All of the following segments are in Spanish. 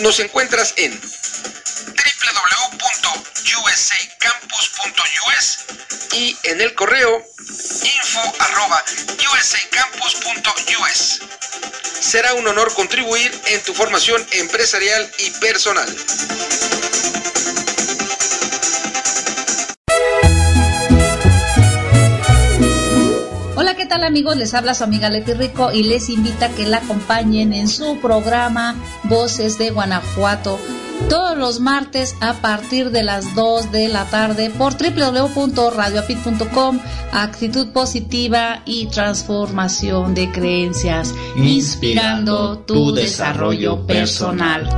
Nos encuentras en www.usacampus.us y en el correo info.usacampus.us. Será un honor contribuir en tu formación empresarial y personal. Tal amigos? Les habla su amiga Leti Rico y les invita a que la acompañen en su programa Voces de Guanajuato todos los martes a partir de las 2 de la tarde por www.radioapit.com Actitud positiva y transformación de creencias, inspirando tu desarrollo personal.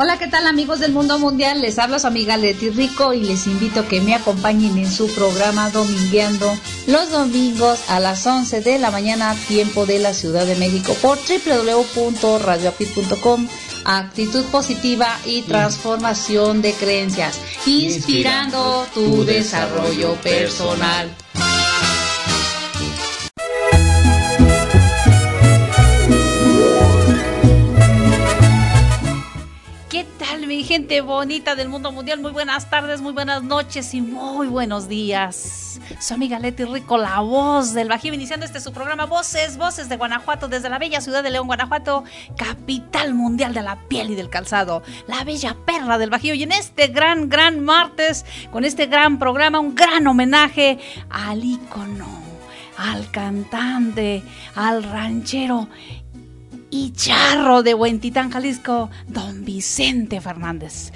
Hola, ¿qué tal amigos del mundo mundial? Les habla su amiga Leti Rico y les invito a que me acompañen en su programa Domingueando los domingos a las 11 de la mañana, tiempo de la Ciudad de México, por www.radioapit.com. Actitud positiva y transformación de creencias, inspirando tu desarrollo personal. Gente bonita del mundo mundial? Muy buenas tardes, muy buenas noches y muy buenos días. Su amiga Leti Rico, la voz del Bajío, iniciando este su programa Voces, Voces de Guanajuato, desde la bella ciudad de León, Guanajuato, capital mundial de la piel y del calzado, la bella perra del Bajío. Y en este gran, gran martes, con este gran programa, un gran homenaje al ícono, al cantante, al ranchero y charro de Huentitán, Jalisco, don Vicente Fernández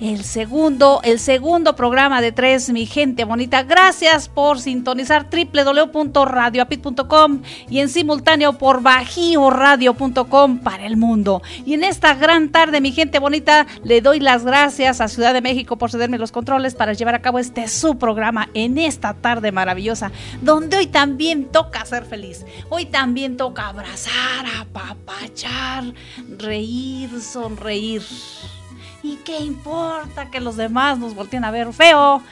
el segundo, el segundo programa de tres, mi gente bonita. Gracias por sintonizar www.radioapit.com y en simultáneo por bajioradio.com para el mundo. Y en esta gran tarde, mi gente bonita, le doy las gracias a Ciudad de México por cederme los controles para llevar a cabo este su programa en esta tarde maravillosa, donde hoy también toca ser feliz. Hoy también toca abrazar, apapachar, reír, sonreír. ¿Y qué importa que los demás nos volteen a ver feo?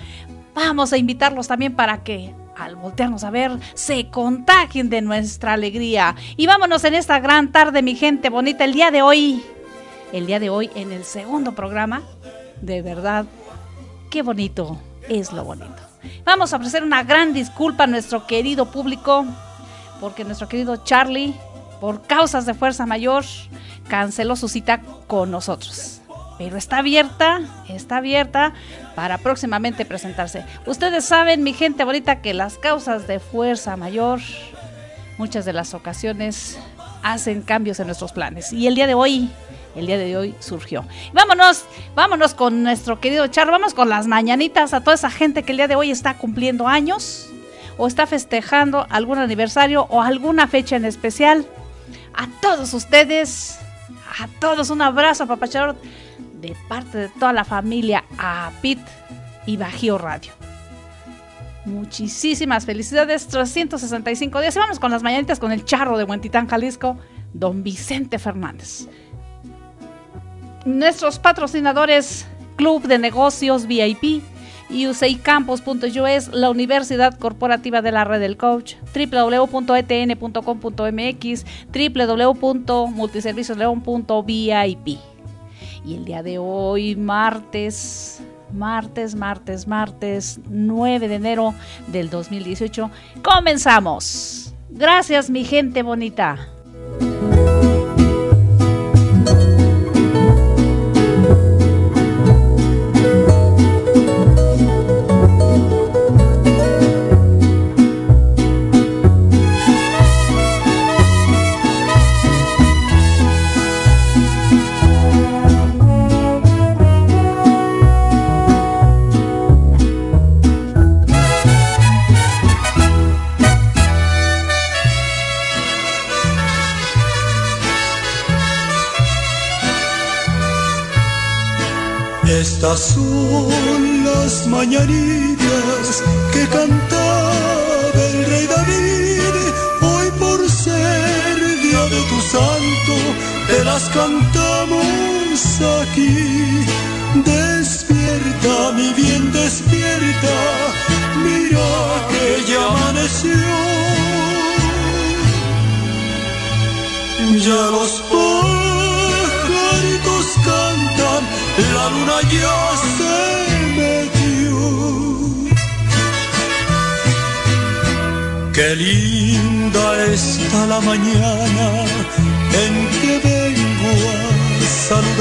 Vamos a invitarlos también para que al voltearnos a ver, se contagien de nuestra alegría. Y vámonos en esta gran tarde, mi gente bonita, el día de hoy, el día de hoy en el segundo programa, de verdad, qué bonito es lo bonito. Vamos a ofrecer una gran disculpa a nuestro querido público, porque nuestro querido Charlie, por causas de fuerza mayor, canceló su cita con nosotros pero está abierta, está abierta para próximamente presentarse. Ustedes saben, mi gente bonita, que las causas de fuerza mayor, muchas de las ocasiones hacen cambios en nuestros planes. Y el día de hoy, el día de hoy surgió. Vámonos, vámonos con nuestro querido Char, vamos con las mañanitas a toda esa gente que el día de hoy está cumpliendo años o está festejando algún aniversario o alguna fecha en especial. A todos ustedes, a todos un abrazo, papacharo de parte de toda la familia a Pit y Bajío Radio. Muchísimas felicidades, 365 días. Y vamos con las mañanitas con el charro de Huentitán, Jalisco, don Vicente Fernández. Nuestros patrocinadores, Club de Negocios VIP, UCIcampus.us, la Universidad Corporativa de la Red del Coach, www.etn.com.mx, www.multiserviciosleon.vip. Y el día de hoy, martes, martes, martes, martes 9 de enero del 2018, comenzamos. Gracias mi gente bonita. Cantamos aquí. Despierta, mi bien, despierta. Mira que ya amaneció. Ya los la luna ya se metió. Qué linda está la mañana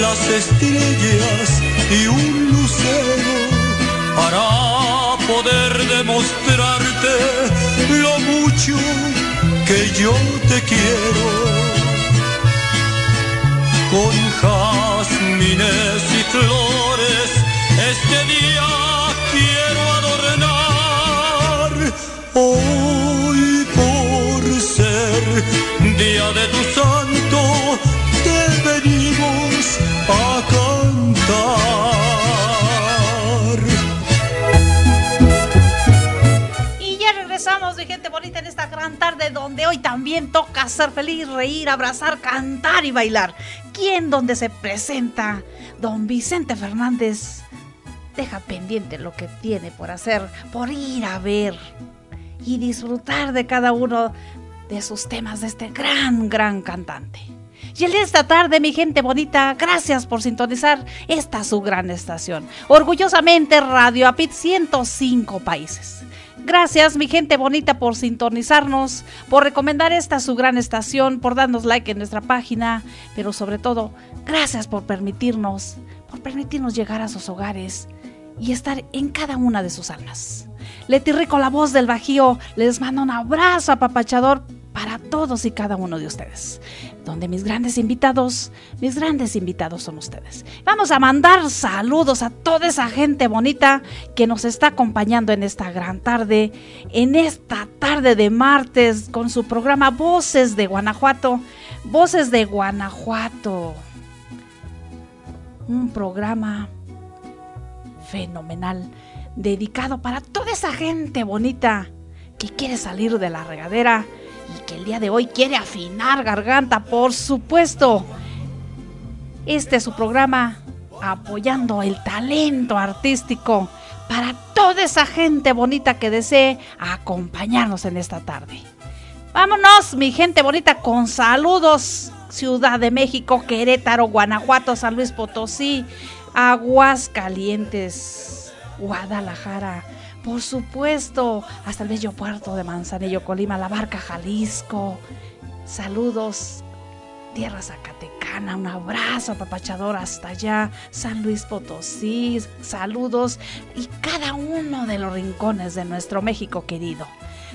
Las estrellas y un lucero para poder demostrarte lo mucho que yo te quiero. Con jazmines y flores este día cantar. gente bonita en esta gran tarde donde hoy también toca ser feliz, reír, abrazar, cantar y bailar. ¿Quién donde se presenta? Don Vicente Fernández deja pendiente lo que tiene por hacer, por ir a ver y disfrutar de cada uno de sus temas de este gran, gran cantante. Y el día de esta tarde, mi gente bonita, gracias por sintonizar esta su gran estación. Orgullosamente Radio Apit 105 países. Gracias, mi gente bonita, por sintonizarnos, por recomendar esta su gran estación, por darnos like en nuestra página, pero sobre todo, gracias por permitirnos, por permitirnos llegar a sus hogares y estar en cada una de sus almas. Leti Rico, la voz del Bajío, les manda un abrazo apapachador para todos y cada uno de ustedes. Donde mis grandes invitados, mis grandes invitados son ustedes. Vamos a mandar saludos a toda esa gente bonita que nos está acompañando en esta gran tarde, en esta tarde de martes con su programa Voces de Guanajuato. Voces de Guanajuato. Un programa fenomenal dedicado para toda esa gente bonita que quiere salir de la regadera y que el día de hoy quiere afinar garganta, por supuesto. Este es su programa apoyando el talento artístico para toda esa gente bonita que desee acompañarnos en esta tarde. Vámonos, mi gente bonita, con saludos. Ciudad de México, Querétaro, Guanajuato, San Luis Potosí, Aguascalientes, Guadalajara, por supuesto, hasta el bello puerto de Manzanillo, Colima, la barca Jalisco. Saludos, tierra Zacatecana, un abrazo apapachador hasta allá, San Luis Potosí, saludos y cada uno de los rincones de nuestro México querido.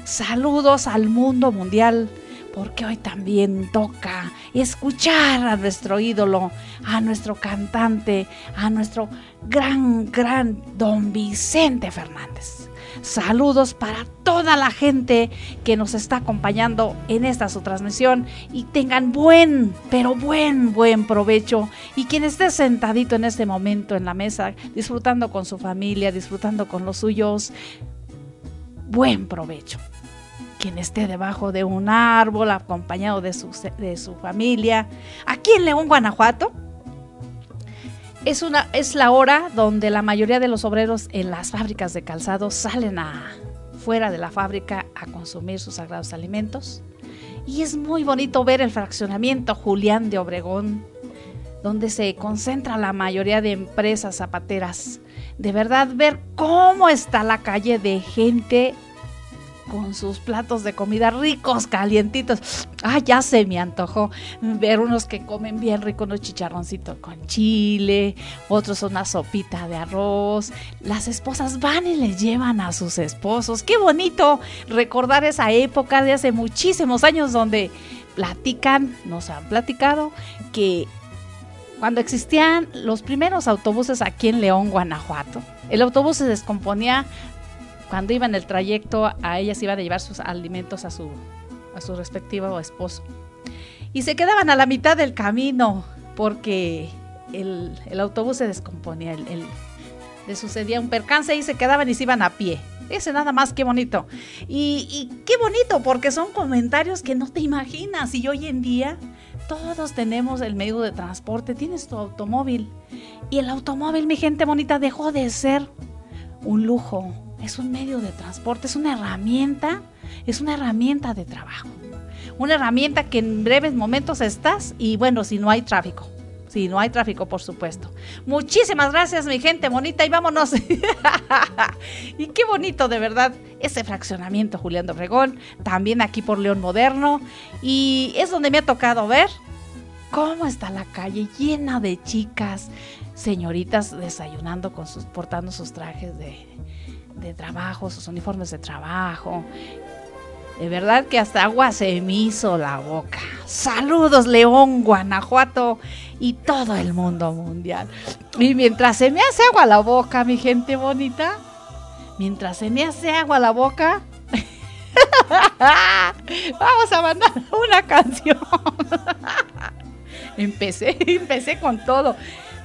Saludos al mundo mundial porque hoy también toca escuchar a nuestro ídolo, a nuestro cantante, a nuestro gran, gran don Vicente Fernández. Saludos para toda la gente que nos está acompañando en esta su transmisión y tengan buen, pero buen, buen provecho. Y quien esté sentadito en este momento en la mesa, disfrutando con su familia, disfrutando con los suyos, buen provecho. Quien esté debajo de un árbol acompañado de su, de su familia. Aquí en León, Guanajuato, es, una, es la hora donde la mayoría de los obreros en las fábricas de calzado salen a, fuera de la fábrica a consumir sus sagrados alimentos. Y es muy bonito ver el fraccionamiento Julián de Obregón, donde se concentra la mayoría de empresas zapateras. De verdad, ver cómo está la calle de gente con sus platos de comida ricos, calientitos. Ah, ya se me antojó ver unos que comen bien rico, unos chicharroncitos con chile, otros una sopita de arroz. Las esposas van y les llevan a sus esposos. Qué bonito recordar esa época de hace muchísimos años donde platican, nos han platicado que cuando existían los primeros autobuses aquí en León, Guanajuato, el autobús se descomponía cuando iba en el trayecto, a ellas iban a llevar sus alimentos a su, a su respectivo esposo. Y se quedaban a la mitad del camino porque el, autobús se descomponía, el, le sucedía un percance y se quedaban y se iban a pie. Ese nada más, qué bonito. Y, y, qué bonito, porque son comentarios que no te imaginas. Y hoy en día todos tenemos el medio de transporte, tienes tu automóvil. Y el automóvil, mi gente bonita, dejó de ser un lujo, es un medio de transporte, es una herramienta, es una herramienta de trabajo. Una herramienta que en breves momentos estás y bueno, si no hay tráfico. Si no hay tráfico, por supuesto. Muchísimas gracias, mi gente bonita, y vámonos. y qué bonito, de verdad, ese fraccionamiento, Julián de Obregón, también aquí por León Moderno. Y es donde me ha tocado ver cómo está la calle llena de chicas, señoritas desayunando con sus, portando sus trajes de, de trabajo, sus uniformes de trabajo. De verdad que hasta agua se me hizo la boca. Saludos León, Guanajuato y todo el mundo mundial. Y mientras se me hace agua la boca, mi gente bonita, mientras se me hace agua la boca, vamos a mandar una canción. empecé, empecé con todo.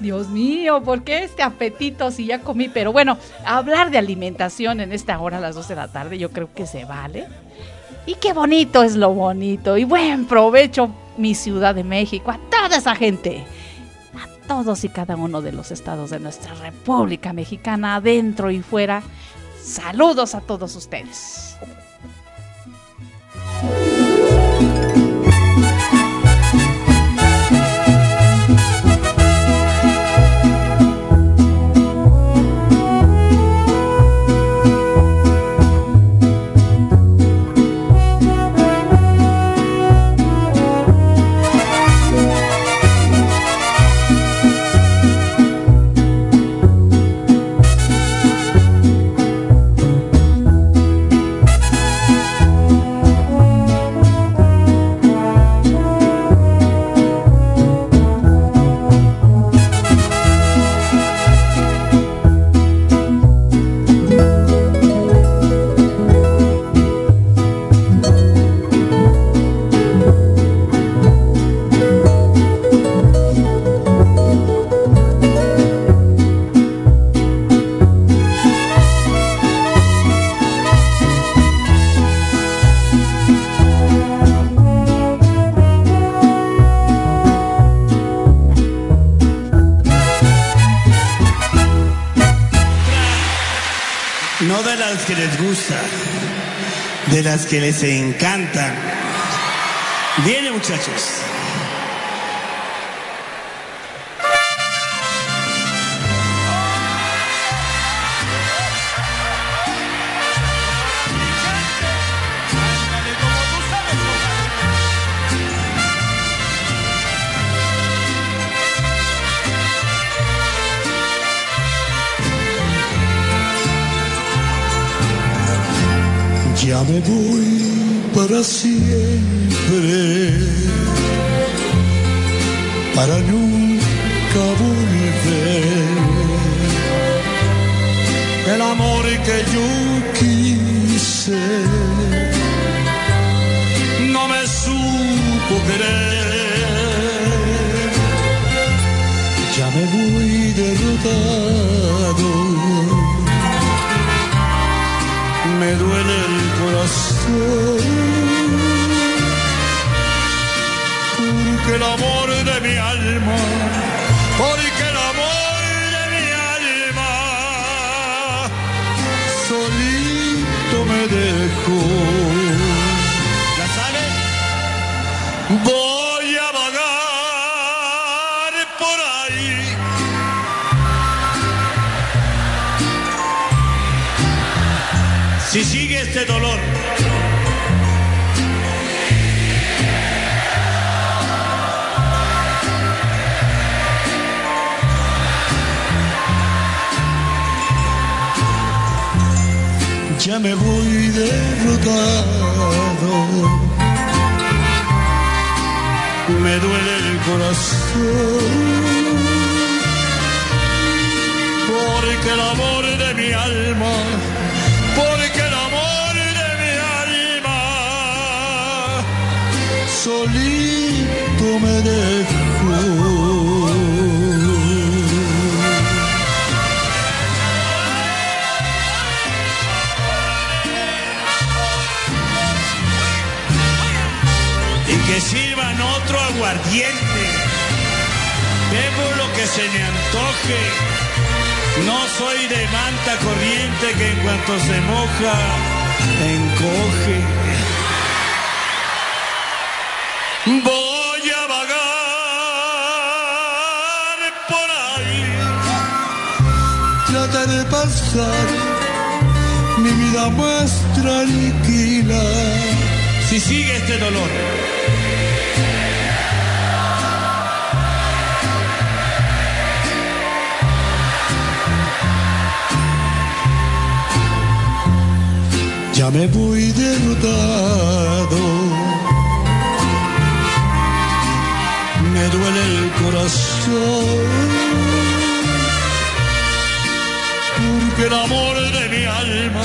Dios mío, ¿por qué este apetito si ya comí? Pero bueno, hablar de alimentación en esta hora a las 12 de la tarde yo creo que se vale. Y qué bonito es lo bonito. Y buen provecho mi Ciudad de México, a toda esa gente. A todos y cada uno de los estados de nuestra República Mexicana, adentro y fuera. Saludos a todos ustedes. De las que les encanta. Viene muchachos. Me voy para siempre, para nunca me dejó. Ya me voy derrotado. Me duele el corazón. Porque el amor de mi alma, porque el amor de mi alma, solito me dejó. Otro aguardiente. Bebo lo que se me antoje. No soy de manta corriente que en cuanto se moja, encoge. Voy a vagar por ahí. Trataré de pasar mi vida más tranquila. Si sigue este dolor. Me voy derrotado. Me duele el corazón. Porque el amor de mi alma,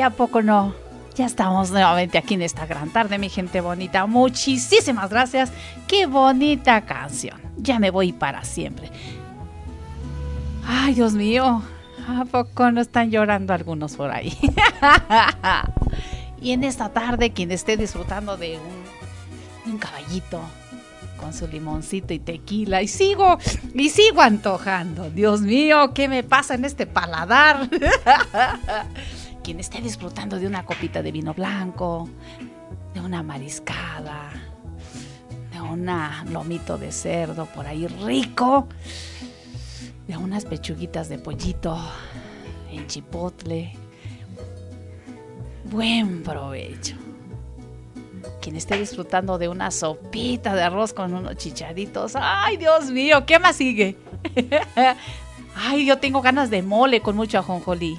¿Y a poco no? Ya estamos nuevamente aquí en esta gran tarde, mi gente bonita. Muchísimas gracias. Qué bonita canción. Ya me voy para siempre. Ay, Dios mío. ¿A poco no están llorando algunos por ahí? y en esta tarde, quien esté disfrutando de un, un caballito con su limoncito y tequila y sigo y sigo antojando. Dios mío, ¿qué me pasa en este paladar? quien esté disfrutando de una copita de vino blanco, de una mariscada, de un lomito de cerdo por ahí rico, de unas pechuguitas de pollito en chipotle. Buen provecho. Quien esté disfrutando de una sopita de arroz con unos chicharitos. ¡Ay, Dios mío! ¿Qué más sigue? Ay, yo tengo ganas de mole con mucho ajonjolí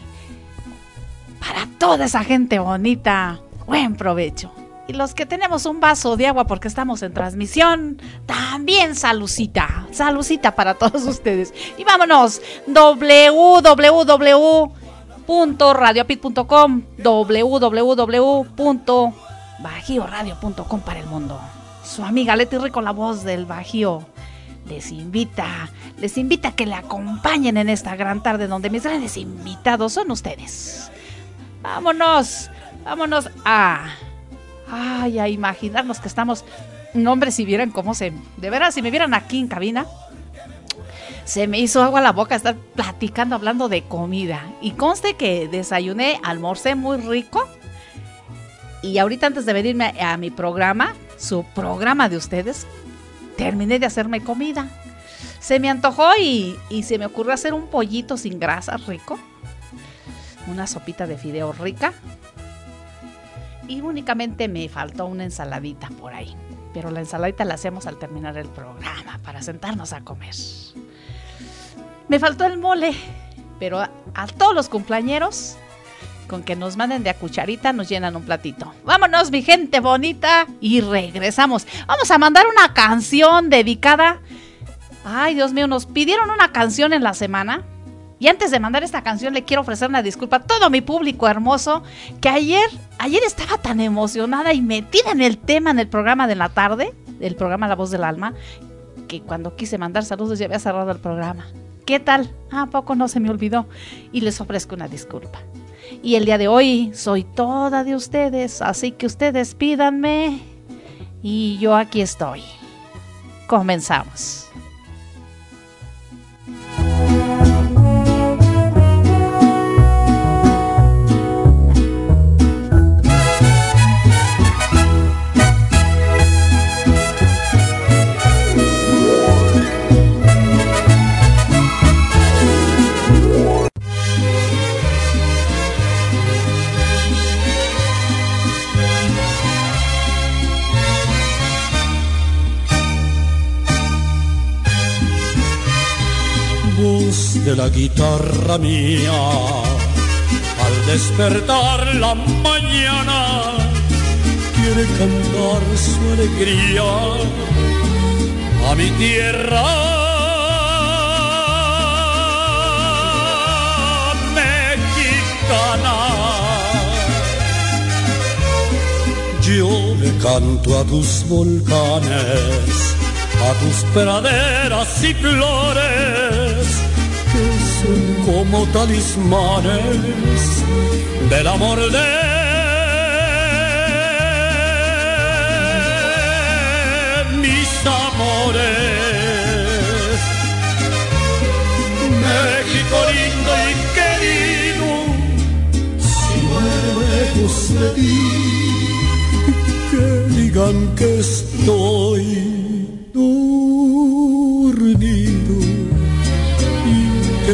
toda esa gente bonita. Buen provecho. Y los que tenemos un vaso de agua porque estamos en transmisión, también salucita. Salucita para todos ustedes. Y vámonos. www.radiopit.com www.bajioradio.com para el mundo. Su amiga Leti Rico, la voz del Bajío les invita, les invita a que le acompañen en esta gran tarde donde mis grandes invitados son ustedes. Vámonos, vámonos a, ay, a imaginarnos que estamos, no, hombre, si vieran cómo se, de veras, si me vieran aquí en cabina, se me hizo agua a la boca estar platicando, hablando de comida. Y conste que desayuné, almorcé muy rico. Y ahorita antes de venirme a mi programa, su programa de ustedes, terminé de hacerme comida. Se me antojó y, y se me ocurrió hacer un pollito sin grasa rico una sopita de fideo rica y únicamente me faltó una ensaladita por ahí. Pero la ensaladita la hacemos al terminar el programa para sentarnos a comer. Me faltó el mole, pero a, a todos los cumpleañeros con que nos manden de a cucharita nos llenan un platito. Vámonos, mi gente bonita, y regresamos. Vamos a mandar una canción dedicada. Ay, Dios mío, nos pidieron una canción en la semana y antes de mandar esta canción le quiero ofrecer una disculpa a todo mi público hermoso que ayer, ayer estaba tan emocionada y metida en el tema en el programa de la tarde. del programa La Voz del Alma, que cuando quise mandar saludos ya había cerrado el programa. ¿Qué tal? ¿A poco no se me olvidó? Y les ofrezco una disculpa. Y el día de hoy soy toda de ustedes, así que ustedes pídanme y yo aquí estoy. Comenzamos. De la guitarra mía. Al despertar la mañana, quiere cantar su alegría a mi tierra. Yo le canto a tus volcanes, a tus praderas y flores como talismanes del amor de mis amores. México lindo y querido, si lejos de que digan que estoy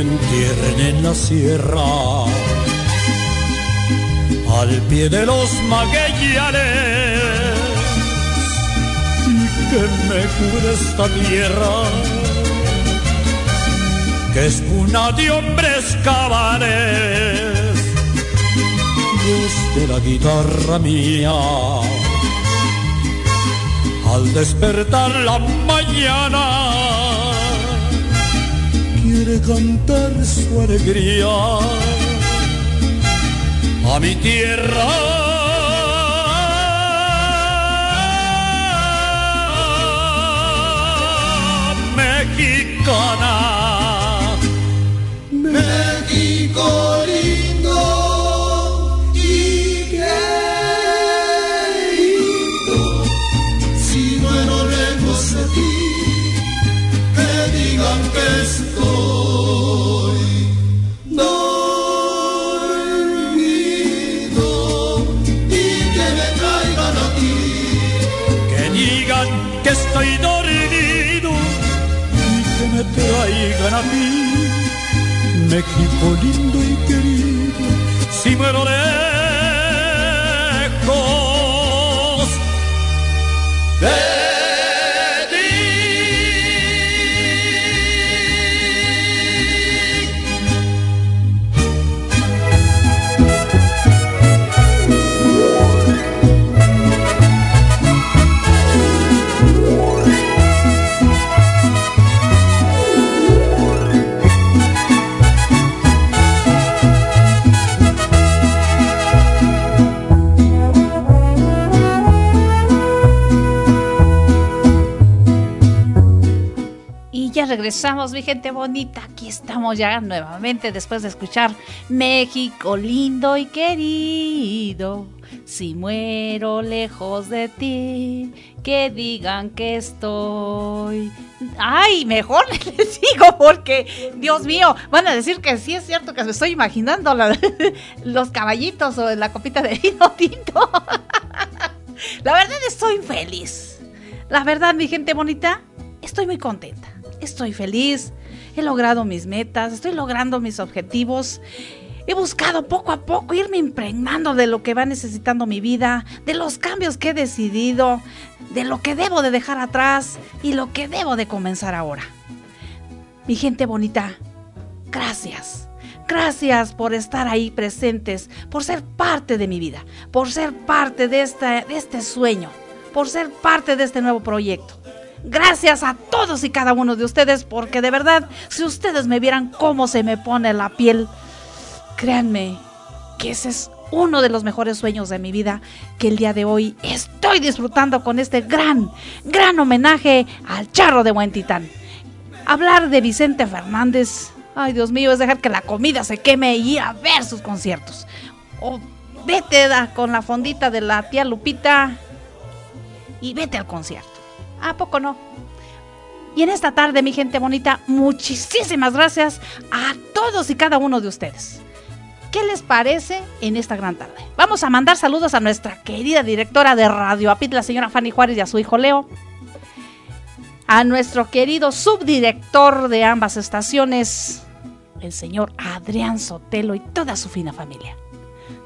entierren en la sierra, al pie de los maguellanes, y que me cubra esta tierra, que es una de hombres de la guitarra mía. Al despertar la mañana, quiere cantar su alegría a mi tierra. Mexicana, México lindo y querido, si regresamos, mi gente bonita. Aquí estamos ya nuevamente después de escuchar México lindo y querido. Si muero lejos de ti, que digan que estoy. Ay, mejor les digo porque, Dios mío, van a decir que sí es cierto que me estoy imaginando los caballitos o la copita de vino tinto. La verdad estoy feliz. La verdad, mi gente bonita, estoy muy contenta. Estoy feliz. he logrado mis metas, estoy logrando mis objetivos. He buscado poco a poco irme impregnando de lo que va necesitando mi vida, de los cambios que he decidido, de lo que debo de dejar atrás y lo que debo de comenzar ahora. Mi gente bonita, gracias. Gracias por estar ahí presentes, por ser parte de mi vida, por ser parte de, de este sueño, por ser parte de este nuevo proyecto. Gracias a todos y cada uno de ustedes, porque de verdad, si ustedes me vieran cómo se me pone la piel, Créanme que ese es uno de los mejores sueños de mi vida que el día de hoy estoy disfrutando con este gran, gran homenaje al charro de Buen Titán. Hablar de Vicente Fernández, ay Dios mío, es dejar que la comida se queme y ir a ver sus conciertos. O vete con la fondita de la tía Lupita y vete al concierto. ¿A poco no? Y en esta tarde, mi gente bonita, muchísimas gracias a todos y cada uno de ustedes. ¿Qué les parece en esta gran tarde? Vamos a mandar saludos a nuestra querida directora de Radio Apit, la señora Fanny Juárez y a su hijo Leo. A nuestro querido subdirector de ambas estaciones, el señor Adrián Sotelo y toda su fina familia.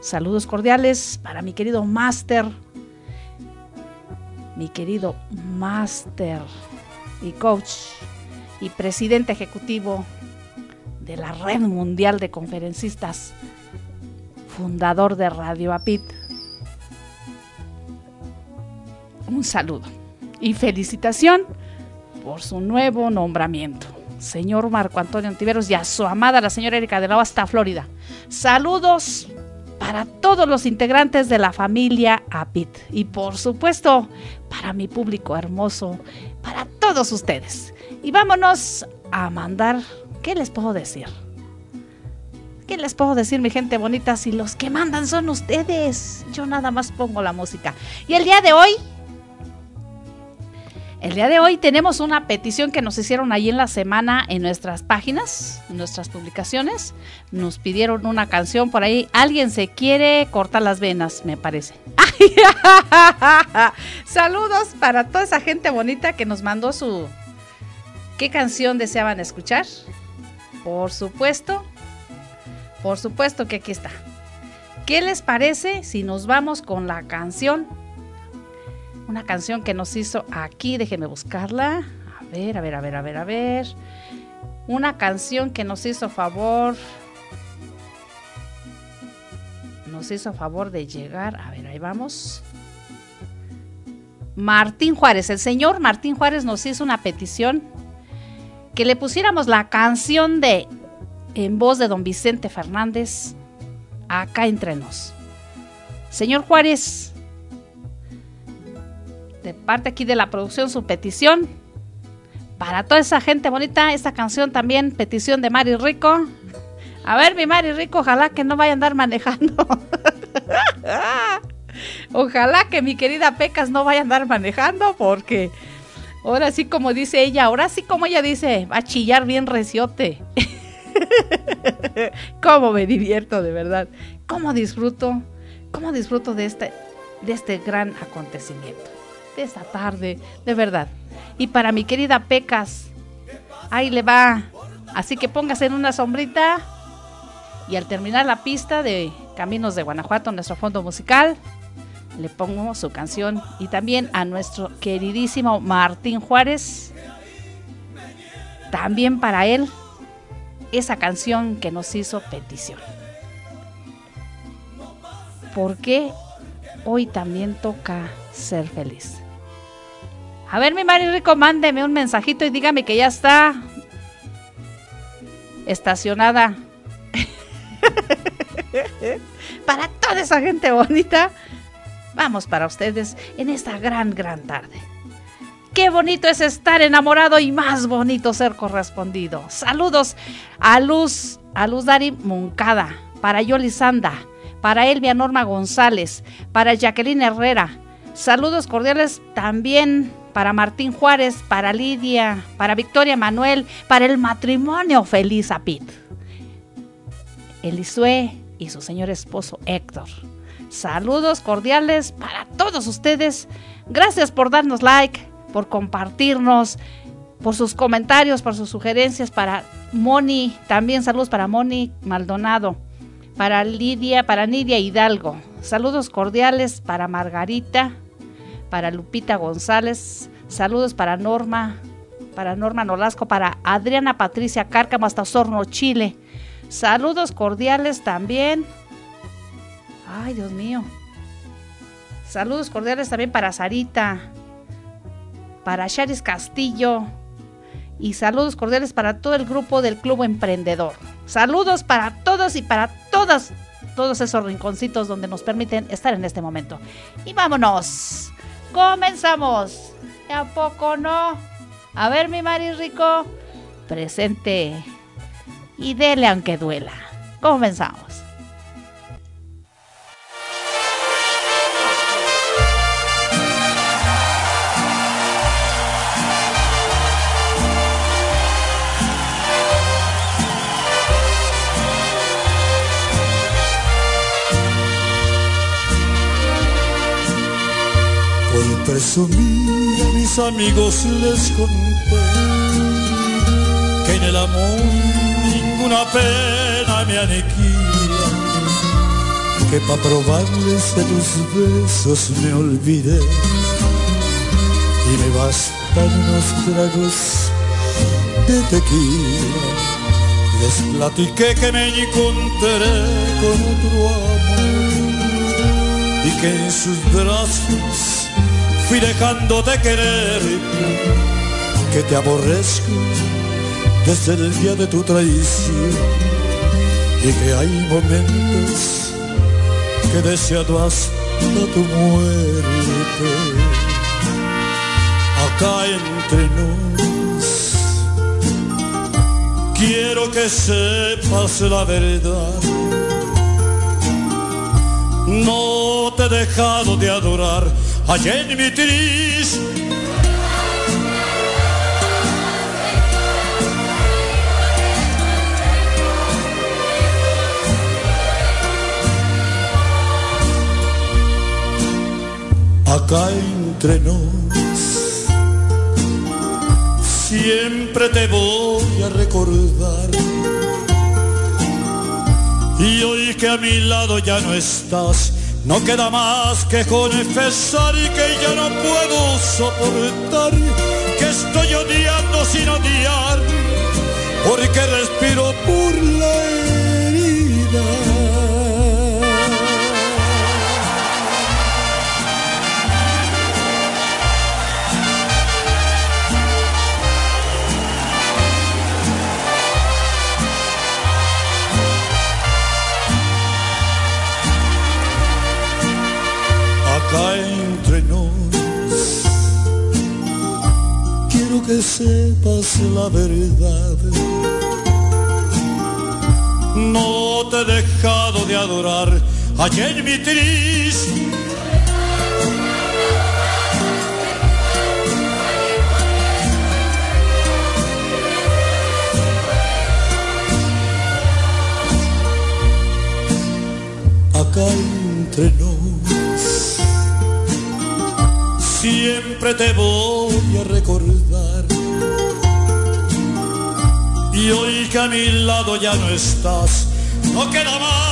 Saludos cordiales para mi querido máster, mi querido máster y coach y presidente ejecutivo de la Red Mundial de Conferencistas, fundador de Radio Apit. Un saludo y felicitación por su nuevo nombramiento. Señor Marco Antonio Antiveros y a su amada la señora Erika de la hasta Florida. Saludos para todos los integrantes de la familia Apit y por supuesto para mi público hermoso, para todos ustedes. Y vámonos a mandar ¿Qué les puedo decir? ¿Qué les puedo decir, mi gente bonita? Si los que mandan son ustedes. Yo nada más pongo la música. Y el día de hoy, el día de hoy tenemos una petición que nos hicieron ahí en la semana en nuestras páginas, en nuestras publicaciones. Nos pidieron una canción por ahí. Alguien se quiere cortar las venas, me parece. Saludos para toda esa gente bonita que nos mandó su... ¿Qué canción deseaban escuchar? Por supuesto, por supuesto que aquí está. ¿Qué les parece si nos vamos con la canción? Una canción que nos hizo aquí, déjenme buscarla. A ver, a ver, a ver, a ver, a ver. Una canción que nos hizo favor. Nos hizo favor de llegar. A ver, ahí vamos. Martín Juárez, el señor Martín Juárez nos hizo una petición que le pusiéramos la canción de en voz de don Vicente Fernández acá entre nos. Señor Juárez, de parte aquí de la producción, su petición. Para toda esa gente bonita, esta canción también, petición de Mari Rico. A ver, mi Mari Rico, ojalá que no vaya a andar manejando. ojalá que mi querida Pecas no vaya a andar manejando porque Ahora sí como dice ella, ahora sí como ella dice, va a chillar bien reciote. cómo me divierto de verdad. Cómo disfruto, cómo disfruto de este, de este gran acontecimiento. Esta tarde, de verdad. Y para mi querida Pecas, ahí le va. Así que póngase en una sombrita. Y al terminar la pista de Caminos de Guanajuato, nuestro fondo musical, le pongo su canción y también a nuestro queridísimo Martín Juárez, también para él esa canción que nos hizo petición. Porque hoy también toca ser feliz. A ver, mi Mari Rico, mándeme un mensajito y dígame que ya está estacionada. Para toda esa gente bonita Vamos para ustedes en esta gran, gran tarde. Qué bonito es estar enamorado y más bonito ser correspondido. Saludos a Luz, a Luz Dari Moncada, para Yoli Sanda, para Elvia Norma González, para Jacqueline Herrera. Saludos cordiales también para Martín Juárez, para Lidia, para Victoria Manuel, para el matrimonio feliz a. Elisue y su señor esposo Héctor. Saludos cordiales para todos ustedes. Gracias por darnos like, por compartirnos, por sus comentarios, por sus sugerencias para Moni, también saludos para Moni Maldonado, para Lidia, para Nidia Hidalgo. Saludos cordiales para Margarita, para Lupita González. Saludos para Norma, para Norma Nolasco, para Adriana Patricia Cárcamo hasta Osorno, Chile. Saludos cordiales también. Ay, Dios mío. Saludos cordiales también para Sarita, para Charis Castillo y saludos cordiales para todo el grupo del Club Emprendedor. Saludos para todos y para todas, todos esos rinconcitos donde nos permiten estar en este momento. Y vámonos. Comenzamos. ¿A poco no? A ver, mi Mari Rico, presente y dele aunque duela. Comenzamos. A mis amigos les conté que en el amor ninguna pena me aniquila, que pa' probarles de tus besos me olvidé y me bastan unos tragos de tequila. Les platiqué que me encontré con otro amor y que en sus brazos fui dejando de querer, que te aborrezco desde el día de tu traición y que hay momentos que deseado hasta tu muerte. Acá entre nos, quiero que sepas la verdad. No te he dejado de adorar allá en mi acá entre nos. Siempre te voy a recordar. Y hoy que a mi lado ya no estás, no queda más que confesar y que ya no puedo soportar, que estoy odiando sin odiar, porque respiro por la Que sepas la verdad. No te he dejado de adorar allá en mi triste. Acá entre nos siempre te voy a recordar. A mi lado ya no estás, no queda más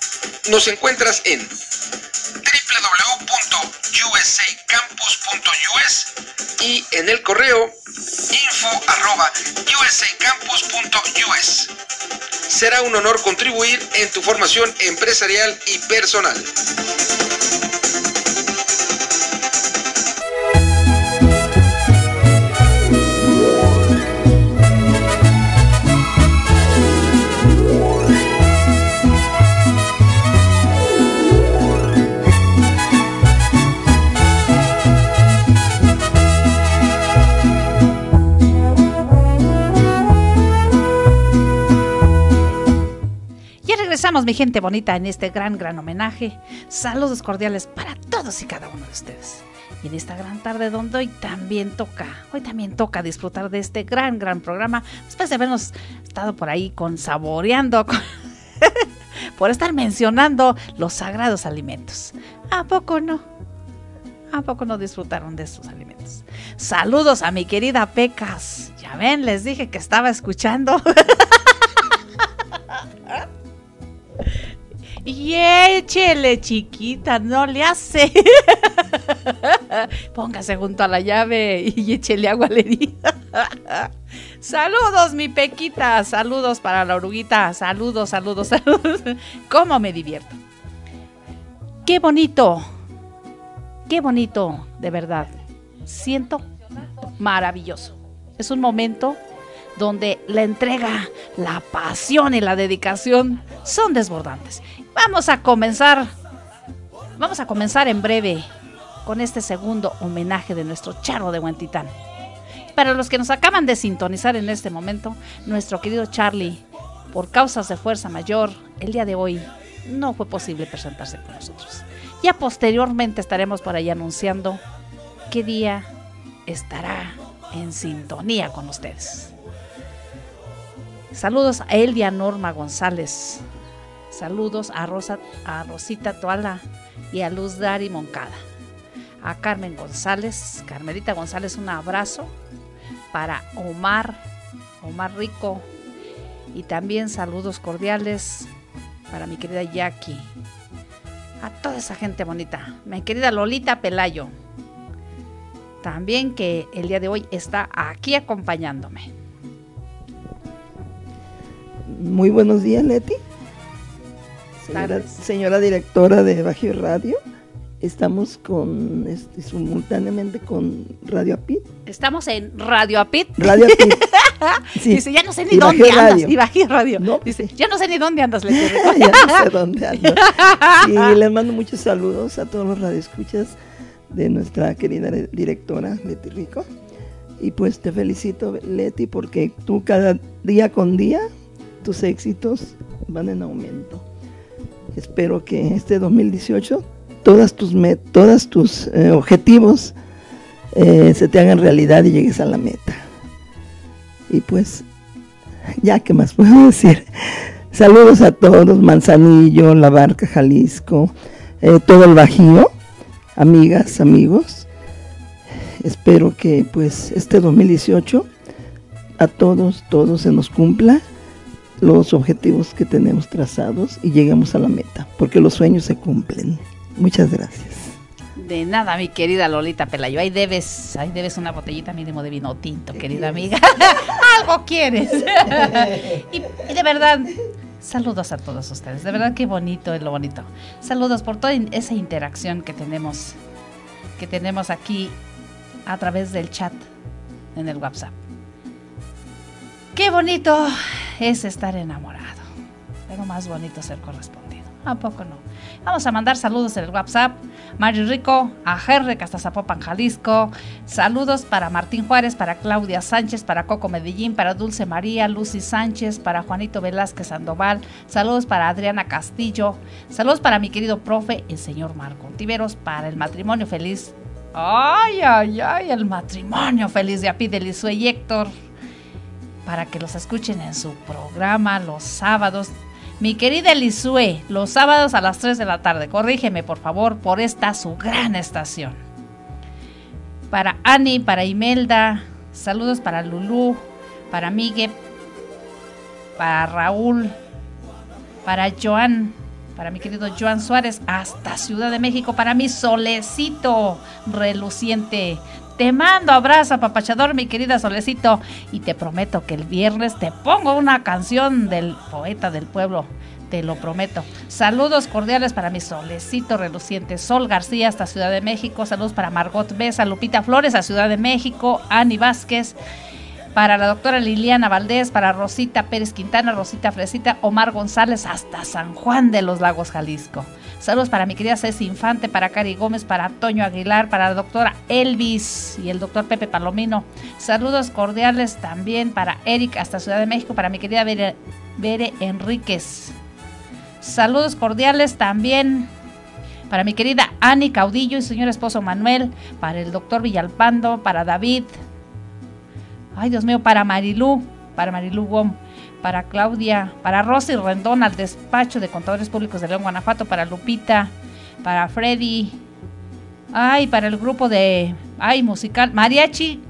Nos encuentras en www.usacampus.us y en el correo info arroba usacampus.us. Será un honor contribuir en tu formación empresarial y personal. Regresamos, mi gente bonita, en este gran, gran homenaje. Saludos cordiales para todos y cada uno de ustedes. Y en esta gran tarde donde hoy también toca, hoy también toca disfrutar de este gran, gran programa, después de habernos estado por ahí con saboreando, por estar mencionando los sagrados alimentos. ¿A poco no? ¿A poco no disfrutaron de estos alimentos? Saludos a mi querida Pecas. Ya ven, les dije que estaba escuchando. Y échele, chiquita, no le hace. Póngase junto a la llave y échele agua a la saludos, mi pequita. Saludos para la oruguita. Saludos, saludos, saludos. ¿Cómo me divierto? Qué bonito. Qué bonito, de verdad. Siento maravilloso. Es un momento donde la entrega, la pasión y la dedicación son desbordantes. Vamos a comenzar, vamos a comenzar en breve con este segundo homenaje de nuestro charro de Huentitán. Para los que nos acaban de sintonizar en este momento, nuestro querido Charlie, por causas de fuerza mayor, el día de hoy no fue posible presentarse con nosotros. Ya posteriormente estaremos por ahí anunciando qué día estará en sintonía con ustedes. Saludos a Elvia Norma González, Saludos a, Rosa, a Rosita Toala y a Luz Dari Moncada. A Carmen González, Carmelita González, un abrazo. Para Omar, Omar Rico. Y también saludos cordiales para mi querida Jackie. A toda esa gente bonita. Mi querida Lolita Pelayo. También que el día de hoy está aquí acompañándome. Muy buenos días, Leti señora, directora de Bajío Radio. Estamos con este, simultáneamente con Radio Apit. Estamos en Radio Apit. Radio Apit. Dice, ya no sé ni dónde andas. Y Bajío Radio. Dice, ya no sé ni dónde andas, le Ya no sé dónde ando. Y les mando muchos saludos a todos los radioescuchas de nuestra querida directora Leti Rico. Y pues te felicito, Leti, porque tú cada día con día tus éxitos van en aumento. Espero que este 2018 todas tus, todas tus eh, objetivos eh, se te hagan realidad y llegues a la meta. Y pues, ya, ¿qué más puedo decir? Saludos a todos, Manzanillo, La Barca, Jalisco, eh, todo el Bajío, amigas, amigos. Espero que pues este 2018 a todos, todos se nos cumpla los objetivos que tenemos trazados y lleguemos a la meta, porque los sueños se cumplen. Muchas gracias. De nada, mi querida Lolita Pelayo. Ahí debes, ahí debes una botellita mínimo de vino tinto, querida amiga. Algo quieres. y, de verdad, saludos a todos ustedes. De verdad, qué bonito es lo bonito. Saludos por toda esa interacción que tenemos, que tenemos aquí a través del chat en el WhatsApp. Qué bonito es estar enamorado, pero más bonito ser correspondido. ¿A poco no? Vamos a mandar saludos en el WhatsApp. Mario Rico, a Jerry Zapopan, Jalisco. Saludos para Martín Juárez, para Claudia Sánchez, para Coco Medellín, para Dulce María, Lucy Sánchez, para Juanito Velázquez Sandoval. Saludos para Adriana Castillo. Saludos para mi querido profe, el señor Marco Tiveros, para el matrimonio feliz. Ay, ay, ay, el matrimonio feliz de Apidelizo y Héctor para que los escuchen en su programa los sábados. Mi querida Elisue, los sábados a las 3 de la tarde. Corrígeme, por favor, por esta su gran estación. Para Ani, para Imelda, saludos para Lulú, para Miguel, para Raúl, para Joan, para mi querido Joan Suárez, hasta Ciudad de México, para mi solecito reluciente. Te mando abrazo, papachador, mi querida Solecito. Y te prometo que el viernes te pongo una canción del poeta del pueblo. Te lo prometo. Saludos cordiales para mi solecito reluciente. Sol García hasta Ciudad de México. Saludos para Margot Besa, Lupita Flores a Ciudad de México. Ani Vázquez para la doctora Liliana Valdés, para Rosita Pérez Quintana, Rosita Fresita, Omar González hasta San Juan de los Lagos, Jalisco. Saludos para mi querida Ceci Infante, para Cari Gómez, para Antonio Aguilar, para la doctora Elvis y el doctor Pepe Palomino. Saludos cordiales también para Eric hasta Ciudad de México, para mi querida Bere, Bere Enríquez. Saludos cordiales también para mi querida Ani Caudillo y señor esposo Manuel, para el doctor Villalpando, para David. Ay, Dios mío, para Marilú, para Marilú Gom para Claudia, para Rosy Rendón al despacho de contadores públicos de León, Guanajuato, para Lupita, para Freddy, ay, para el grupo de, ay, musical, Mariachi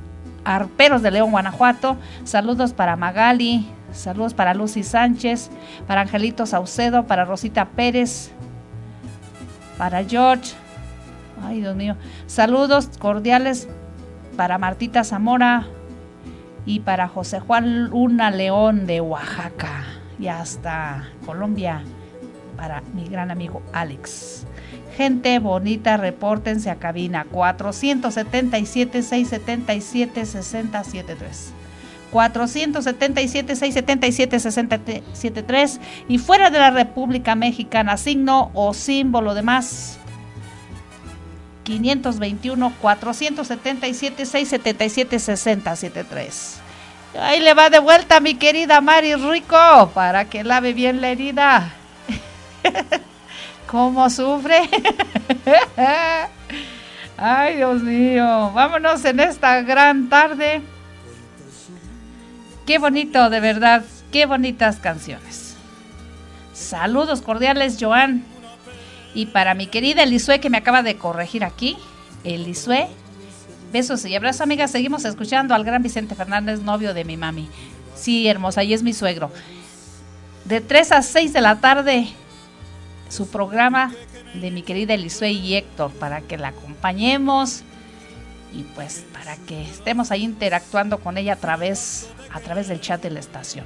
Arperos de León, Guanajuato, saludos para Magali, saludos para Lucy Sánchez, para Angelito Saucedo, para Rosita Pérez, para George, ay, Dios mío, saludos cordiales para Martita Zamora, y para José Juan Luna León de Oaxaca y hasta Colombia para mi gran amigo Alex. Gente bonita, repórtense a cabina 477-677-6073. 477-677-6073 y fuera de la República Mexicana, signo o símbolo de más 521 477 677 6073. Ahí le va de vuelta mi querida Mari Rico para que lave bien la herida. ¿Cómo sufre? Ay, Dios mío. Vámonos en esta gran tarde. Qué bonito, de verdad. Qué bonitas canciones. Saludos cordiales, Joan. Y para mi querida Elisue que me acaba de corregir aquí, Elisue, besos y abrazos, amigas. Seguimos escuchando al gran Vicente Fernández, novio de mi mami. Sí, hermosa, y es mi suegro. De 3 a 6 de la tarde, su programa de mi querida Elisue y Héctor, para que la acompañemos y pues para que estemos ahí interactuando con ella a través, a través del chat de la estación.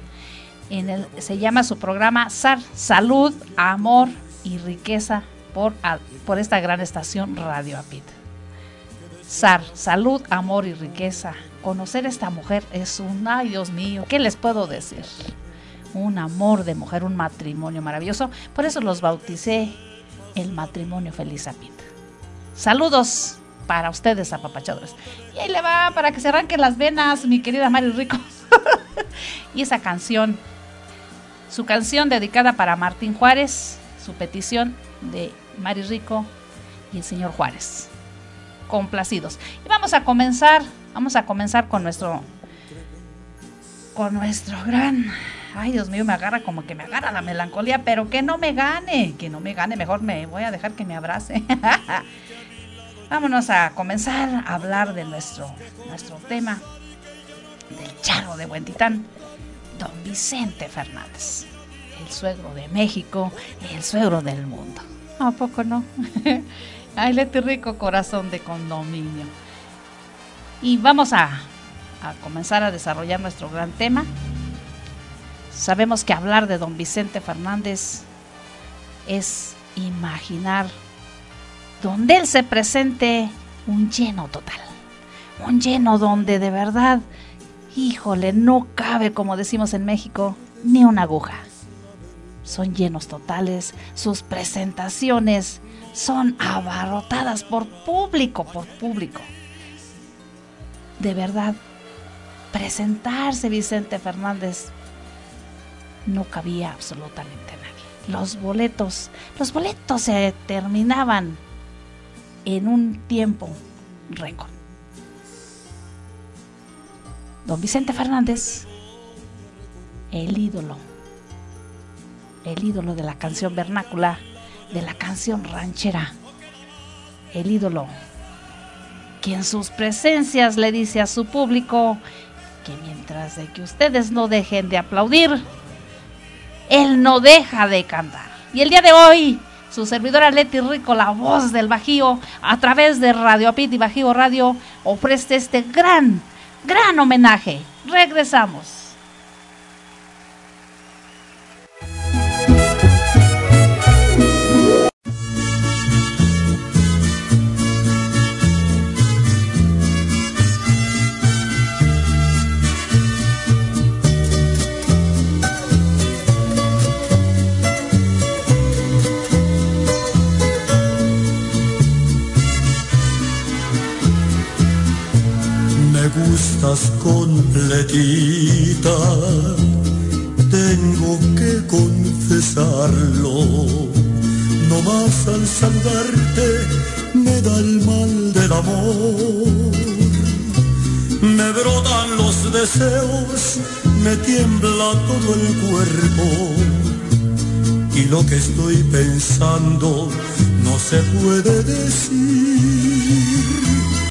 En el, se llama su programa SAR, Salud, Amor y Riqueza por, esta gran estación Radio Apit. SAR, salud, amor y riqueza. Conocer a esta mujer es un, ay Dios mío, ¿qué les puedo decir? Un amor de mujer, un matrimonio maravilloso. Por eso los bauticé el matrimonio feliz Apit. Saludos para ustedes, apapachadores. Y ahí le va para que se arranquen las venas, mi querida Mari Rico. y esa canción, su canción dedicada para Martín Juárez, su petición de Mari Rico y el señor Juárez. Complacidos. Y vamos a comenzar, vamos a comenzar con nuestro con nuestro gran Ay, Dios mío, me agarra como que me agarra la melancolía, pero que no me gane, que no me gane, mejor me voy a dejar que me abrace. Vámonos a comenzar a hablar de nuestro, nuestro tema del charro de Buen Titán, don Vicente Fernández, el suegro de México el suegro del mundo. ¿A poco no? Ay, lete rico corazón de condominio. Y vamos a, a comenzar a desarrollar nuestro gran tema. Sabemos que hablar de don Vicente Fernández es imaginar donde él se presente un lleno total. Un lleno donde de verdad, híjole, no cabe, como decimos en México, ni una aguja son llenos totales, sus presentaciones son abarrotadas por público, por público. De verdad, presentarse Vicente Fernández no cabía absolutamente nadie. Los boletos, los boletos se terminaban en un tiempo récord. Don Vicente Fernández, el ídolo el ídolo de la canción vernácula, de la canción ranchera, el ídolo, quien sus presencias le dice a su público que mientras de que ustedes no dejen de aplaudir, él no deja de cantar. Y el día de hoy Su servidora Leti Rico, la voz del Bajío, a través de Radio Apit y Bajío Radio, ofrece este gran, gran homenaje. Regresamos. Completita, tengo que confesarlo. No más al saludarte me da el mal del amor. Me brotan los deseos, me tiembla todo el cuerpo. Y lo que estoy pensando no se puede decir